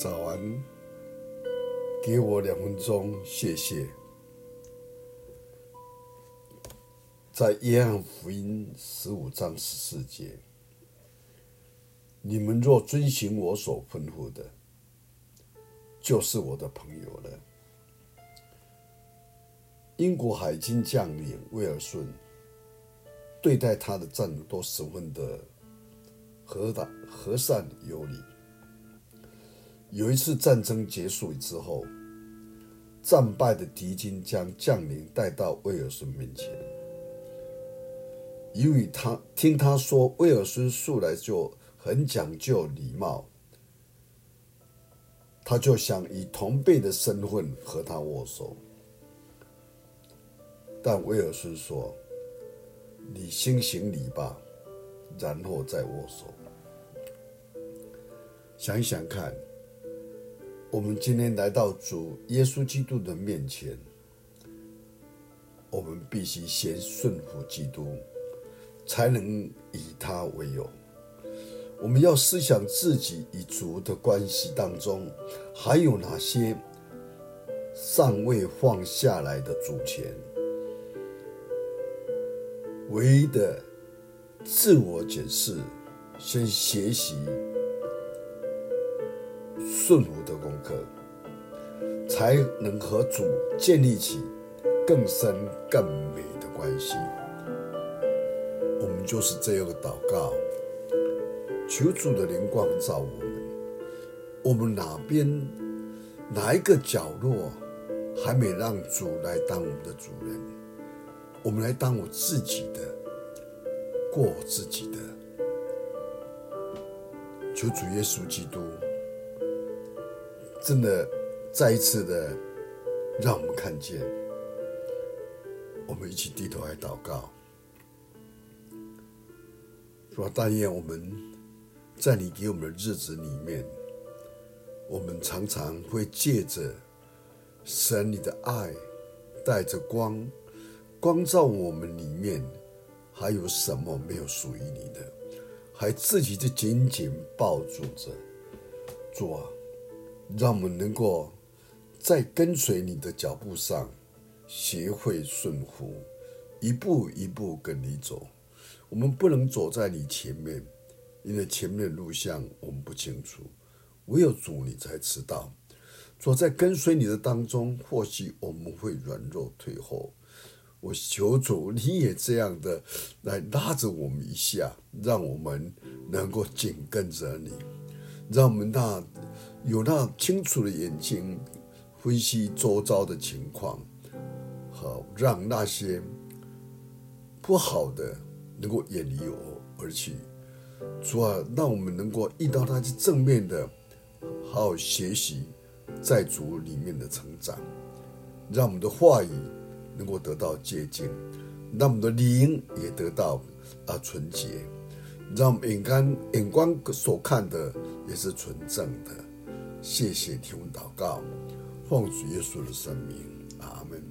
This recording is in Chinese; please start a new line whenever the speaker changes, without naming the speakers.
早安，给我两分钟，谢谢。在约翰福音十五章十四节，你们若遵行我所吩咐的，就是我的朋友了。英国海军将领威尔逊对待他的战友都十分的和大和善有礼。有一次战争结束之后，战败的敌军将将领带到威尔逊面前，因为他听他说威尔逊素来就很讲究礼貌，他就想以同辈的身份和他握手，但威尔逊说：“你先行礼吧，然后再握手。”想一想看。我们今天来到主耶稣基督的面前，我们必须先顺服基督，才能以他为友。我们要思想自己与主的关系当中，还有哪些尚未放下来的主权？唯一的自我解释，先学习。顺服的功课，才能和主建立起更深更美的关系。我们就是这样的祷告，求主的灵光照我们。我们哪边哪一个角落还没让主来当我们的主人？我们来当我自己的，过自己的。求主耶稣基督。真的，再一次的，让我们看见，我们一起低头来祷告，说：“但愿我们在你给我们的日子里面，我们常常会借着神你的爱，带着光，光照我们里面还有什么没有属于你的，还自己就紧紧抱住着，主啊。”让我们能够在跟随你的脚步上学会顺服，一步一步跟你走。我们不能走在你前面，因为前面的路向我们不清楚，唯有主你才知道。走在跟随你的当中，或许我们会软弱退后。我求主你也这样的来拉着我们一下，让我们能够紧跟着你，让我们那。有那清楚的眼睛，分析周遭的情况，好让那些不好的能够远离我而去。主啊，让我们能够遇到那些正面的，好好学习在主里面的成长，让我们的话语能够得到洁净，让我们的灵也得到啊纯洁，让我们眼光眼光所看的也是纯正的。谢谢，听闻祷告，奉主耶稣的圣名，阿门。